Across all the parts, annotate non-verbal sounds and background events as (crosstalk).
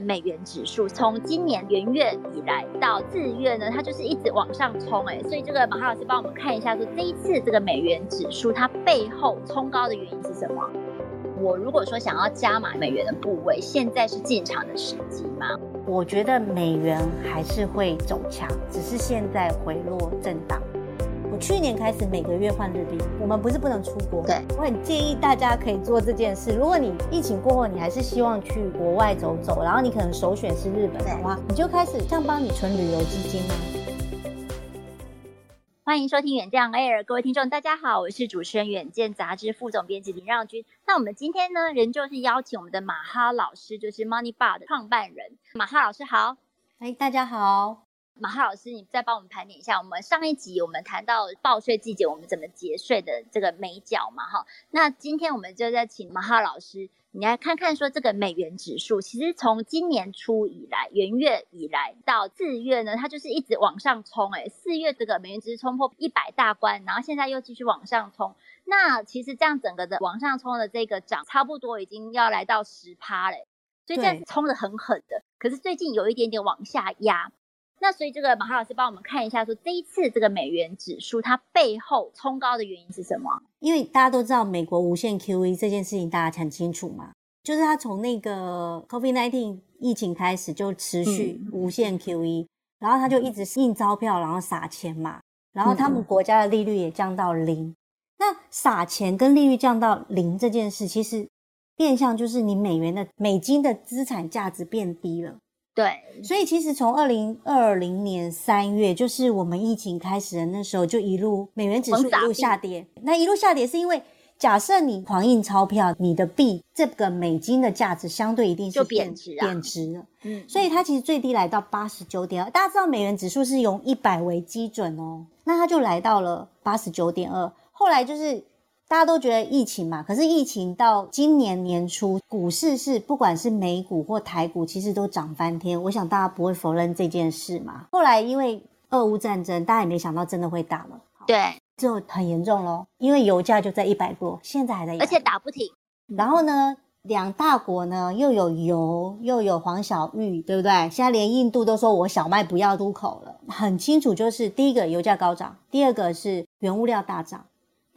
美元指数从今年元月以来到四月呢，它就是一直往上冲哎，所以这个马哈老师帮我们看一下，说这一次这个美元指数它背后冲高的原因是什么？我如果说想要加码美元的部位，现在是进场的时机吗？我觉得美元还是会走强，只是现在回落震荡。去年开始每个月换日币，我们不是不能出国。对，我很建议大家可以做这件事。如果你疫情过后，你还是希望去国外走走，然后你可能首选是日本的话，你就开始像帮你存旅游基金啊。欢迎收听远见 Air，各位听众大家好，我是主持人远见杂志副总编辑林让君。那我们今天呢，仍旧是邀请我们的马哈老师，就是 Money Bar 的创办人马哈老师好。哎，大家好。马哈老师，你再帮我们盘点一下，我们上一集我们谈到报税季节，我们怎么节税的这个美角嘛，哈。那今天我们就在请马哈老师，你来看看说这个美元指数，其实从今年初以来，元月以来到四月呢，它就是一直往上冲，哎，四月这个美元指数冲破一百大关，然后现在又继续往上冲。那其实这样整个的往上冲的这个涨，差不多已经要来到十趴嘞，所以这样冲得很狠的。可是最近有一点点往下压。那所以这个马哈老师帮我们看一下，说这一次这个美元指数它背后冲高的原因是什么？因为大家都知道美国无限 QE 这件事情，大家很清楚嘛，就是它从那个 COVID-19 疫情开始就持续无限 QE，嗯，然后它就一直印钞票，然后撒钱嘛，然后他们国家的利率也降到零。那撒钱跟利率降到零这件事，其实变相就是你美元的美金的资产价值变低了。对，所以其实从二零二零年三月，就是我们疫情开始的那时候，就一路美元指数一路下跌。那一路下跌是因为，假设你狂印钞票，你的币这个美金的价值相对一定是贬值啊，贬值了。嗯，所以它其实最低来到八十九点二。大家知道美元指数是用一百为基准哦，那它就来到了八十九点二。后来就是。大家都觉得疫情嘛，可是疫情到今年年初，股市是不管是美股或台股，其实都涨翻天。我想大家不会否认这件事嘛。后来因为俄乌战争，大家也没想到真的会打了。对，就很严重咯，因为油价就在一百多，现在还在，而且打不停。然后呢，两大国呢又有油又有黄小玉，对不对？现在连印度都说我小麦不要出口了，很清楚就是第一个油价高涨，第二个是原物料大涨。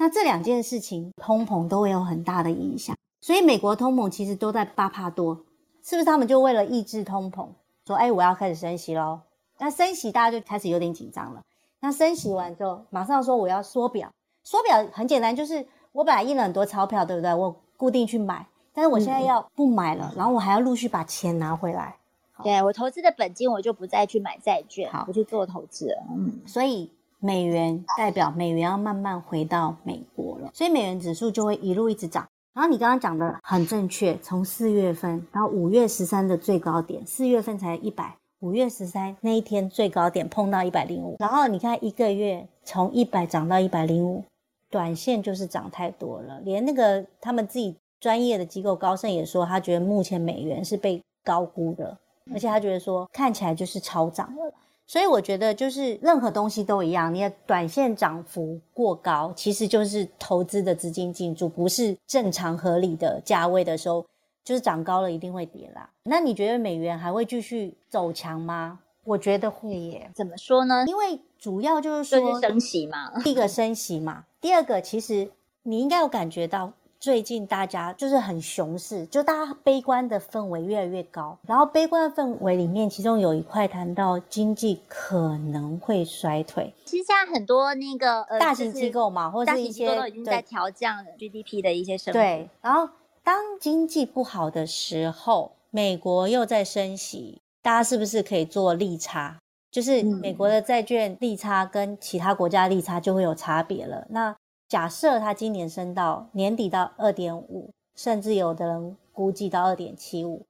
那这两件事情，通膨都会有很大的影响，所以美国通膨其实都在八趴多，是不是？他们就为了抑制通膨，说：“哎，我要开始升息喽。”那升息大家就开始有点紧张了。那升息完之后，马上说我要缩表，缩表很简单，就是我本来印了很多钞票，对不对？我固定去买，但是我现在要不买了，嗯、然后我还要陆续把钱拿回来。对，我投资的本金，我就不再去买债券，好，不去做投资了。嗯，所以。美元代表美元要慢慢回到美国了，所以美元指数就会一路一直涨。然后你刚刚讲的很正确，从四月份到五月十三的最高点，四月份才一百，五月十三那一天最高点碰到一百零五。然后你看一个月从一百涨到一百零五，短线就是涨太多了。连那个他们自己专业的机构高盛也说，他觉得目前美元是被高估的，而且他觉得说看起来就是超涨了。所以我觉得，就是任何东西都一样，你的短线涨幅过高，其实就是投资的资金进驻，不是正常合理的价位的时候，就是涨高了一定会跌啦。那你觉得美元还会继续走强吗？我觉得会耶。怎么说呢？因为主要就是说，就是升息嘛。第一个升息嘛，第二个其实你应该有感觉到。最近大家就是很熊市，就大家悲观的氛围越来越高。然后悲观的氛围里面，其中有一块谈到经济可能会衰退。其实现在很多那个呃大型机构嘛，或者是一些大型机构都已经在调降 GDP 的一些升幅。对，然后当经济不好的时候，美国又在升息，大家是不是可以做利差？就是美国的债券利差跟其他国家利差就会有差别了。那假设它今年升到年底到二点五，甚至有的人估计到二点七五，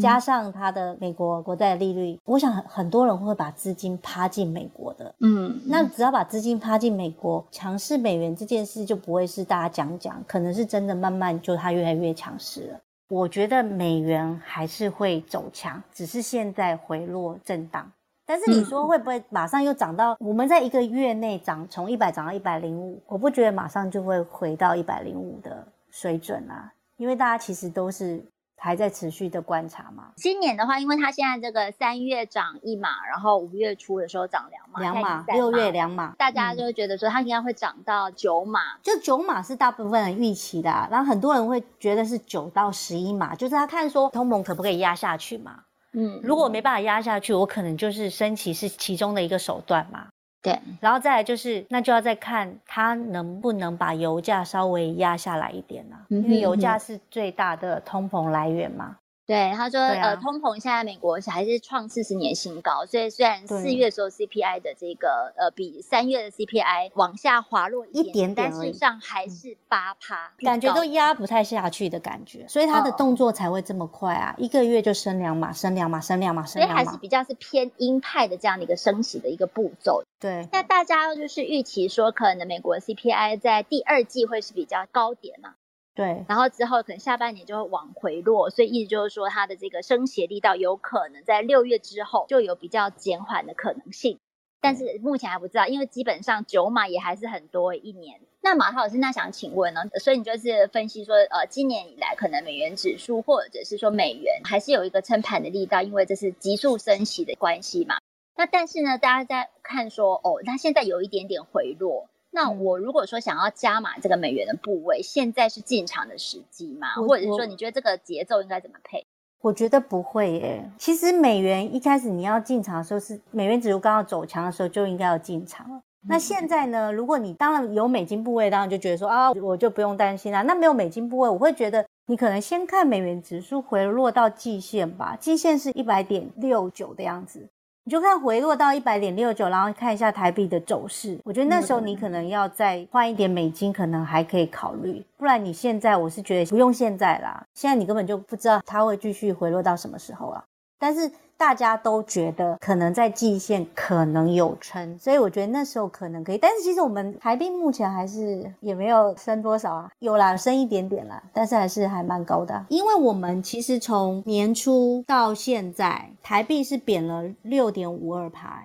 加上它的美国国债利率，我想很很多人会把资金趴进美国的。嗯，那只要把资金趴进美国，强势美元这件事就不会是大家讲讲，可能是真的慢慢就它越来越强势了。我觉得美元还是会走强，只是现在回落震荡。但是你说会不会马上又涨到？我们在一个月内涨从一百涨到一百零五，我不觉得马上就会回到一百零五的水准啊，因为大家其实都是还在持续的观察嘛？今年的话，因为它现在这个三月涨一码，然后五月初的时候涨两码，两码，六月两码，大家就会觉得说它应该会涨到九码，嗯、就九码是大部分人预期的、啊，然后很多人会觉得是九到十一码，就是他看说通膨可不可以压下去嘛？嗯，如果没办法压下去，我可能就是升旗是其中的一个手段嘛。对，然后再来就是，那就要再看它能不能把油价稍微压下来一点了、啊？因为油价是最大的通膨来源嘛。对，他说，啊、呃，通膨现在美国还是创四十年新高，所以虽然四月的时候 CPI 的这个呃比三月的 CPI 往下滑落一点，一点点，但事实上还是八趴，感觉都压不太下去的感觉，所以他的动作才会这么快啊，哦、一个月就升两码，升两码，升两码，升两码，所以还是比较是偏鹰派的这样的一个升息的一个步骤。对，那大家就是预期说，可能美国 CPI 在第二季会是比较高点嘛？对，然后之后可能下半年就会往回落，所以意思就是说，它的这个升息力道有可能在六月之后就有比较减缓的可能性，但是目前还不知道，因为基本上九马也还是很多一年。那马涛老师，那想请问呢？所以你就是分析说，呃，今年以来可能美元指数或者是说美元还是有一个撑盘的力道，因为这是急速升息的关系嘛。那但是呢，大家在看说，哦，它现在有一点点回落。那我如果说想要加码这个美元的部位，现在是进场的时机吗？或者是说你觉得这个节奏应该怎么配？我觉得不会耶。其实美元一开始你要进场的时候，是美元指数刚要走强的时候就应该要进场了。那现在呢？如果你当然有美金部位，当然就觉得说啊，我就不用担心啦。那没有美金部位，我会觉得你可能先看美元指数回落到季线吧，季线是一百点六九的样子。你就看回落到一百点六九，然后看一下台币的走势。我觉得那时候你可能要再换一点美金，可能还可以考虑。不然你现在，我是觉得不用现在啦。现在你根本就不知道它会继续回落到什么时候啊。但是。大家都觉得可能在季线可能有撑，所以我觉得那时候可能可以。但是其实我们台币目前还是也没有升多少啊，有啦，升一点点啦，但是还是还蛮高的。因为我们其实从年初到现在，台币是贬了六点五二趴，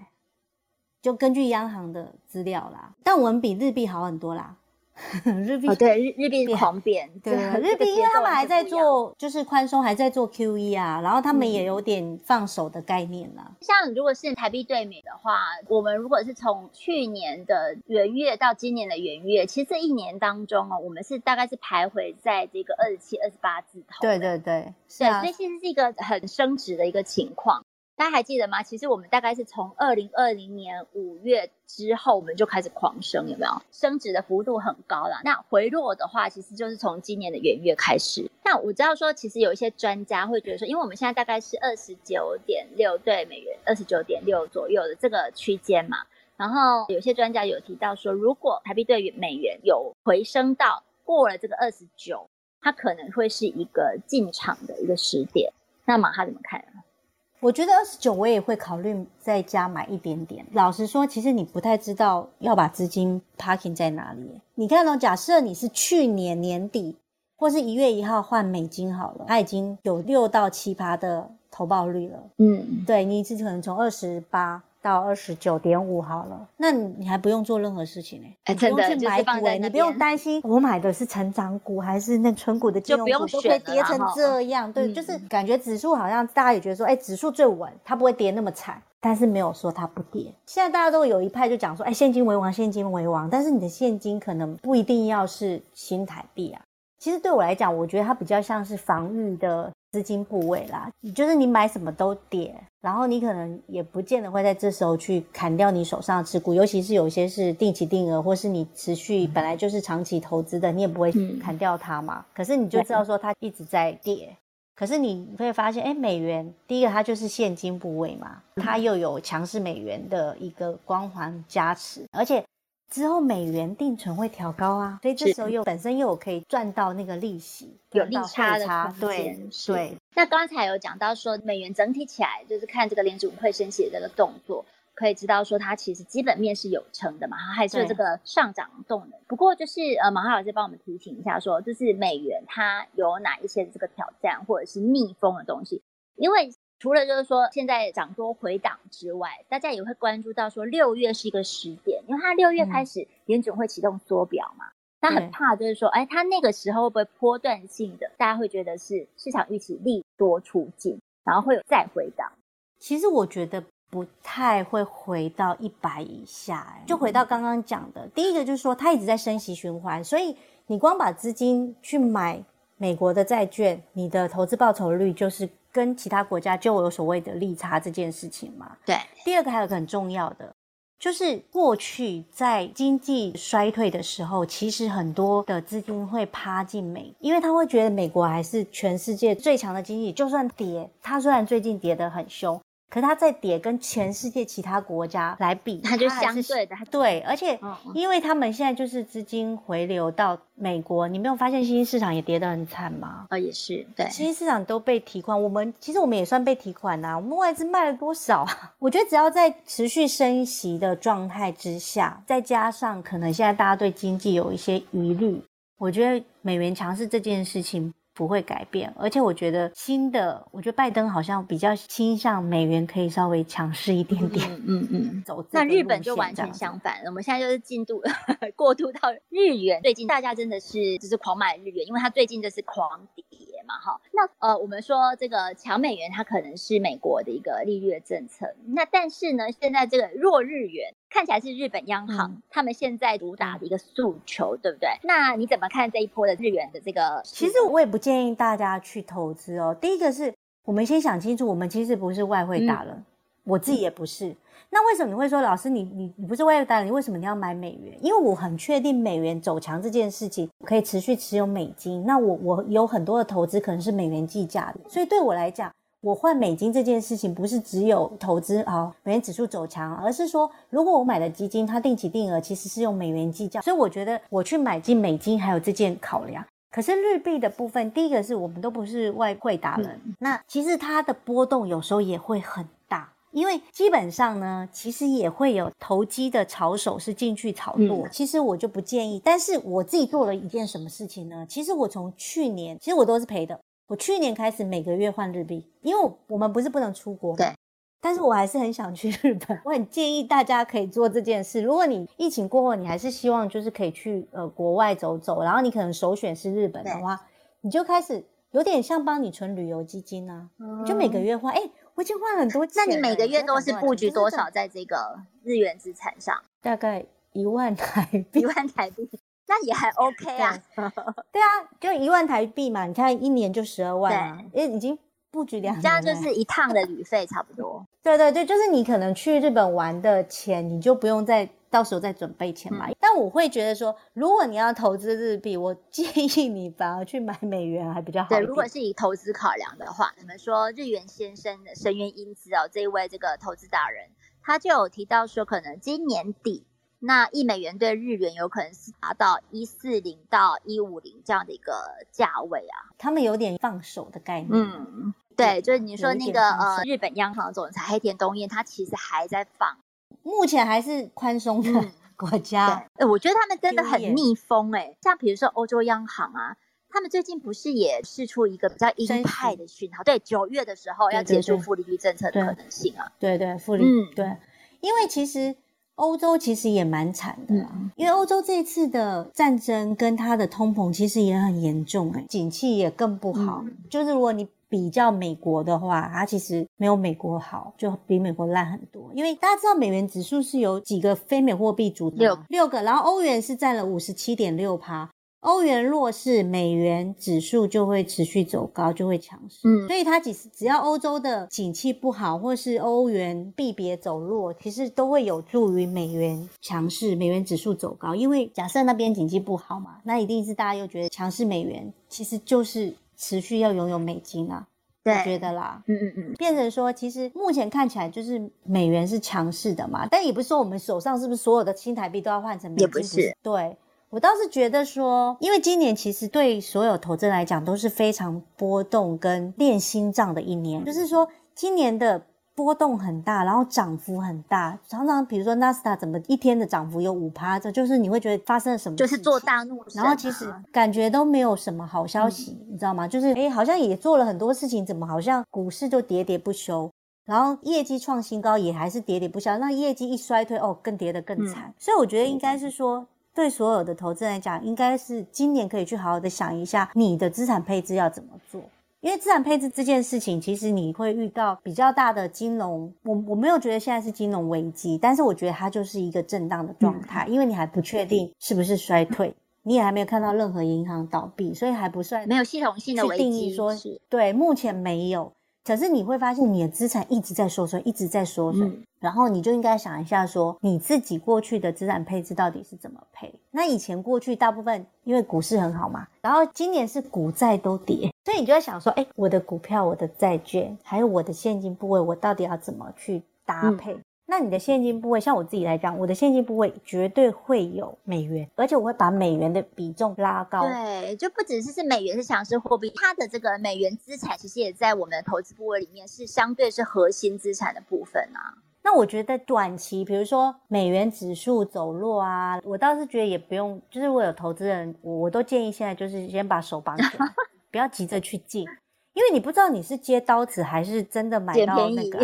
就根据央行的资料啦。但我们比日币好很多啦。(laughs) 日币、哦、对日日币狂贬，对日币，因为他们还在做就是宽松，还在做 QE 啊，然后他们也有点放手的概念了、啊嗯。像如果是台币兑美的话，我们如果是从去年的元月到今年的元月，其实这一年当中哦，我们是大概是徘徊在这个二十七、二十八字头。对对对，是啊，所以其实是一个很升值的一个情况。大家还记得吗？其实我们大概是从二零二零年五月之后，我们就开始狂升，有没有？升值的幅度很高了。那回落的话，其实就是从今年的元月开始。那我知道说，其实有一些专家会觉得说，因为我们现在大概是二十九点六对美元，二十九点六左右的这个区间嘛。然后有些专家有提到说，如果台币兑美元有回升到过了这个二十九，它可能会是一个进场的一个时点。那马哈怎么看？我觉得二十九，我也会考虑在家买一点点。老实说，其实你不太知道要把资金 parking 在哪里。你看哦，假设你是去年年底或是一月一号换美金好了，它已经有六到七趴的投报率了。嗯，对，你只可能从二十八。到二十九点五好了，那你还不用做任何事情呢、欸？哎，不用去买股、欸，你不用担心我买的是成长股还是那纯股的金融股，都可以跌成这样。对，就是感觉指数好像大家也觉得说，哎、欸，指数最稳，它不会跌那么惨，但是没有说它不跌。现在大家都有一派就讲说，哎、欸，现金为王，现金为王，但是你的现金可能不一定要是新台币啊。其实对我来讲，我觉得它比较像是防御的。资金部位啦，就是你买什么都跌，然后你可能也不见得会在这时候去砍掉你手上的持股，尤其是有些是定期定额或是你持续本来就是长期投资的，你也不会砍掉它嘛。嗯、可是你就知道说它一直在跌，可是你会发现，哎，美元第一个它就是现金部位嘛，它又有强势美元的一个光环加持，而且。之后美元定存会调高啊，所以这时候又本身又有可以赚到那个利息，有利差的。对，对。那刚才有讲到说，美元整体起来就是看这个联储会升息的这个动作，可以知道说它其实基本面是有撑的嘛，它还是有这个上涨动能。不过就是呃，马哈老师帮我们提醒一下说，就是美元它有哪一些这个挑战或者是逆风的东西，因为。除了就是说现在涨多回档之外，大家也会关注到说六月是一个时点，因为它六月开始联准会启动缩表嘛。嗯、他很怕，就是说，哎，他那个时候会不会波段性的，大家会觉得是市场预期利多出尽，然后会有再回档。其实我觉得不太会回到一百以下，就回到刚刚讲的，第一个就是说，它一直在升息循环，所以你光把资金去买美国的债券，你的投资报酬率就是跟其他国家就有所谓的利差这件事情嘛。对。第二个还有个很重要的。就是过去在经济衰退的时候，其实很多的资金会趴进美，因为他会觉得美国还是全世界最强的经济，就算跌，它虽然最近跌得很凶。可是它在跌，跟全世界其他国家来比，(laughs) 它就相对的。对，而且因为他们现在就是资金回流到美国，你没有发现新兴市场也跌得很惨吗？啊，也是，对，新兴市场都被提款，我们其实我们也算被提款呐、啊。我们外资卖了多少啊？(laughs) 我觉得只要在持续升息的状态之下，再加上可能现在大家对经济有一些疑虑，我觉得美元强势这件事情。不会改变，而且我觉得新的，我觉得拜登好像比较倾向美元可以稍微强势一点点。嗯嗯，嗯，走。那日本就完全相反，我们现在就是进度 (laughs) 过渡到日元。最近大家真的是就是狂买日元，因为它最近就是狂跌嘛，哈。那呃，我们说这个强美元，它可能是美国的一个利率的政策。那但是呢，现在这个弱日元。看起来是日本央行、嗯、他们现在主打的一个诉求，对不对？那你怎么看这一波的日元的这个？其实我也不建议大家去投资哦。第一个是我们先想清楚，我们其实不是外汇达人，嗯、我自己也不是。那为什么你会说老师你你你不是外汇达人，你为什么你要买美元？因为我很确定美元走强这件事情可以持续持有美金。那我我有很多的投资可能是美元计价的，所以对我来讲。我换美金这件事情不是只有投资啊，美元指数走强，而是说如果我买的基金它定期定额其实是用美元计价，所以我觉得我去买进美金还有这件考量。可是日币的部分，第一个是我们都不是外汇达人，嗯、那其实它的波动有时候也会很大，因为基本上呢，其实也会有投机的炒手是进去炒作，嗯、其实我就不建议。但是我自己做了一件什么事情呢？其实我从去年，其实我都是赔的。我去年开始每个月换日币，因为我们不是不能出国，对，但是我还是很想去日本。我很建议大家可以做这件事。如果你疫情过后，你还是希望就是可以去呃国外走走，然后你可能首选是日本的话，你就开始有点像帮你存旅游基金啊，嗯、就每个月换。哎，我已经换很多钱，那你每个月都是布局多少在这个日元资产上？大概一万台币，一万台币。那也还 (laughs) OK 啊，对啊，就一万台币嘛，你看一年就十二万啊，因为已经布局两年，这样就是一趟的旅费差不多。对对对，就是你可能去日本玩的钱，你就不用再到时候再准备钱买。嗯、但我会觉得说，如果你要投资日币，我 (laughs) 建议你反而去买美元还比较好。对，如果是以投资考量的话，你们说日元先生的深渊英姿哦，这一位这个投资达人，他就有提到说，可能今年底。那一美元对日元有可能是达到一四零到一五零这样的一个价位啊，他们有点放手的概念。嗯，对，就是你说那个呃，日本央行总裁黑田东彦，他其实还在放，目前还是宽松的 (laughs) 国家。对，我觉得他们真的很逆风哎，像比如说欧洲央行啊，他们最近不是也试出一个比较鹰派的讯号？对，九月的时候要结束负利率政策的可能性啊。对对，负利率。对，因为其实。欧洲其实也蛮惨的啦，嗯、因为欧洲这次的战争跟它的通膨其实也很严重，诶，景气也更不好。嗯、就是如果你比较美国的话，它其实没有美国好，就比美国烂很多。因为大家知道美元指数是由几个非美货币组成，六六个，然后欧元是占了五十七点六趴。欧元弱势，美元指数就会持续走高，就会强势。嗯，所以它只只要欧洲的景气不好，或是欧元币别走弱，其实都会有助于美元强势，美元指数走高。因为假设那边景气不好嘛，那一定是大家又觉得强势美元，其实就是持续要拥有美金啊。对，我觉得啦，嗯嗯嗯，变成说，其实目前看起来就是美元是强势的嘛，但也不是说我们手上是不是所有的新台币都要换成美金？也不是，对。我倒是觉得说，因为今年其实对所有投资来讲都是非常波动跟练心脏的一年，就是说今年的波动很大，然后涨幅很大，常常比如说纳斯达怎么一天的涨幅有五趴，这就是你会觉得发生了什么，就是做大怒神，然后其实感觉都没有什么好消息，嗯、你知道吗？就是诶好像也做了很多事情，怎么好像股市就喋喋不休，然后业绩创新高也还是喋喋不休，那业绩一衰退哦，更跌得更惨，嗯、所以我觉得应该是说。对所有的投资人来讲，应该是今年可以去好好的想一下你的资产配置要怎么做。因为资产配置这件事情，其实你会遇到比较大的金融，我我没有觉得现在是金融危机，但是我觉得它就是一个震荡的状态，因为你还不确定是不是衰退，你也还没有看到任何银行倒闭，所以还不算没有系统性的危机。去定义说是对，目前没有。可是你会发现，你的资产一直在缩水，一直在缩水，嗯、然后你就应该想一下，说你自己过去的资产配置到底是怎么配？那以前过去大部分因为股市很好嘛，然后今年是股债都跌，所以你就在想说，哎，我的股票、我的债券，还有我的现金部位，我到底要怎么去搭配？嗯那你的现金部位，像我自己来讲，我的现金部位绝对会有美元，而且我会把美元的比重拉高。对，就不只是是美元是强势货币，它的这个美元资产其实也在我们的投资部位里面是相对是核心资产的部分啊。那我觉得短期，比如说美元指数走弱啊，我倒是觉得也不用，就是我有投资人，我我都建议现在就是先把手绑紧，不要急着去进，因为你不知道你是接刀子还是真的买到那个。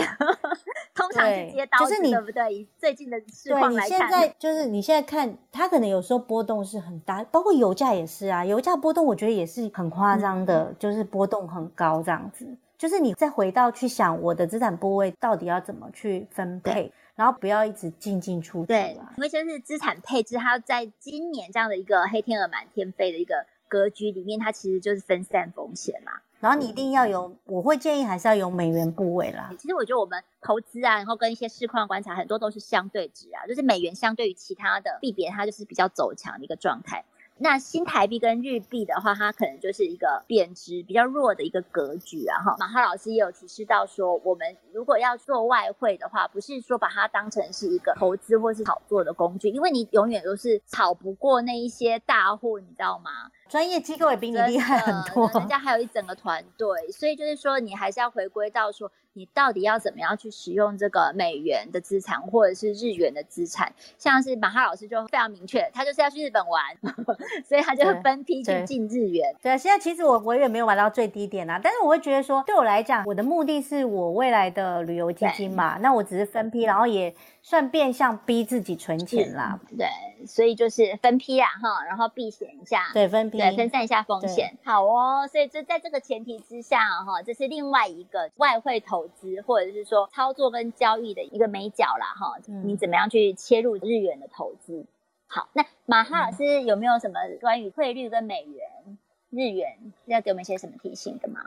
(laughs) 通常是接刀子，就是你对不对？以最近的市况来看，对，你现在就是你现在看，它可能有时候波动是很大，包括油价也是啊。油价波动，我觉得也是很夸张的，嗯、就是波动很高这样子。就是你再回到去想，我的资产部位到底要怎么去分配，然后不要一直进进出出。对，因为就是资产配置，它在今年这样的一个黑天鹅满天飞的一个格局里面，它其实就是分散风险嘛。然后你一定要有，我会建议还是要有美元部位啦。其实我觉得我们投资啊，然后跟一些市况观察，很多都是相对值啊，就是美元相对于其他的币别，它就是比较走强的一个状态。那新台币跟日币的话，它可能就是一个贬值比较弱的一个格局啊。哈，马哈老师也有提示到说，我们如果要做外汇的话，不是说把它当成是一个投资或是炒作的工具，因为你永远都是炒不过那一些大户，你知道吗？专业机构也比你厉害很多，人家还有一整个团队，所以就是说，你还是要回归到说。你到底要怎么样去使用这个美元的资产，或者是日元的资产？像是马哈老师就非常明确，他就是要去日本玩，(laughs) 所以他就分批去进日元。对，现在其实我我也没有玩到最低点啊，但是我会觉得说，对我来讲，我的目的是我未来的旅游基金嘛，那我只是分批，然后也。算变相逼自己存钱啦，对，所以就是分批啊哈，然后避险一下，对，分批，对，分散一下风险，好哦。所以就在这个前提之下哈，这是另外一个外汇投资或者是说操作跟交易的一个眉角啦哈。嗯、你怎么样去切入日元的投资？好，那马哈老师有没有什么关于汇率跟美元、日元要给我们一些什么提醒的吗？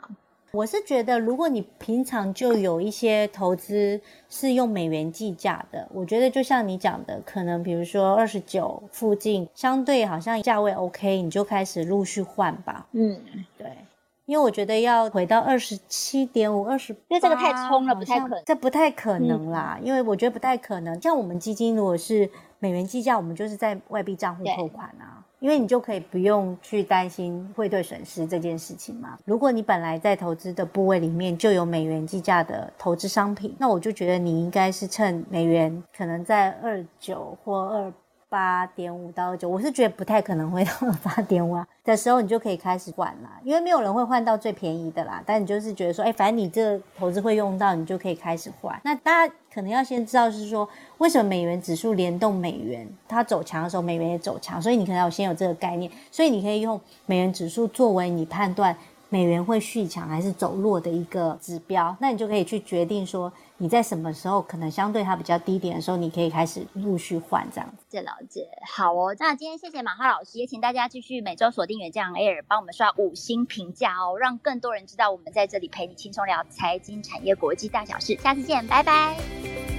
我是觉得，如果你平常就有一些投资是用美元计价的，我觉得就像你讲的，可能比如说二十九附近，相对好像价位 OK，你就开始陆续换吧。嗯，对，因为我觉得要回到二十七点五、二十，因为这个太冲了，不太可能。这不太可能啦，嗯、因为我觉得不太可能。像我们基金如果是美元计价，我们就是在外币账户扣款啊。因为你就可以不用去担心汇兑损失这件事情嘛。如果你本来在投资的部位里面就有美元计价的投资商品，那我就觉得你应该是趁美元可能在二九或二八点五到九，我是觉得不太可能会到 (laughs) 八点五啊的时候，你就可以开始换啦。因为没有人会换到最便宜的啦。但你就是觉得说，哎，反正你这个投资会用到，你就可以开始换。那大家。可能要先知道是说，为什么美元指数联动美元，它走强的时候，美元也走强，所以你可能要先有这个概念，所以你可以用美元指数作为你判断美元会续强还是走弱的一个指标，那你就可以去决定说你在什么时候可能相对它比较低点的时候，你可以开始陆续换这样子。谢了解，好哦。那今天谢谢马哈老师，也请大家继续每周锁定远见 Air，帮我们刷五星评价哦，让更多人知道我们在这里陪你轻松聊财经产业国际大小事。下次见，拜拜。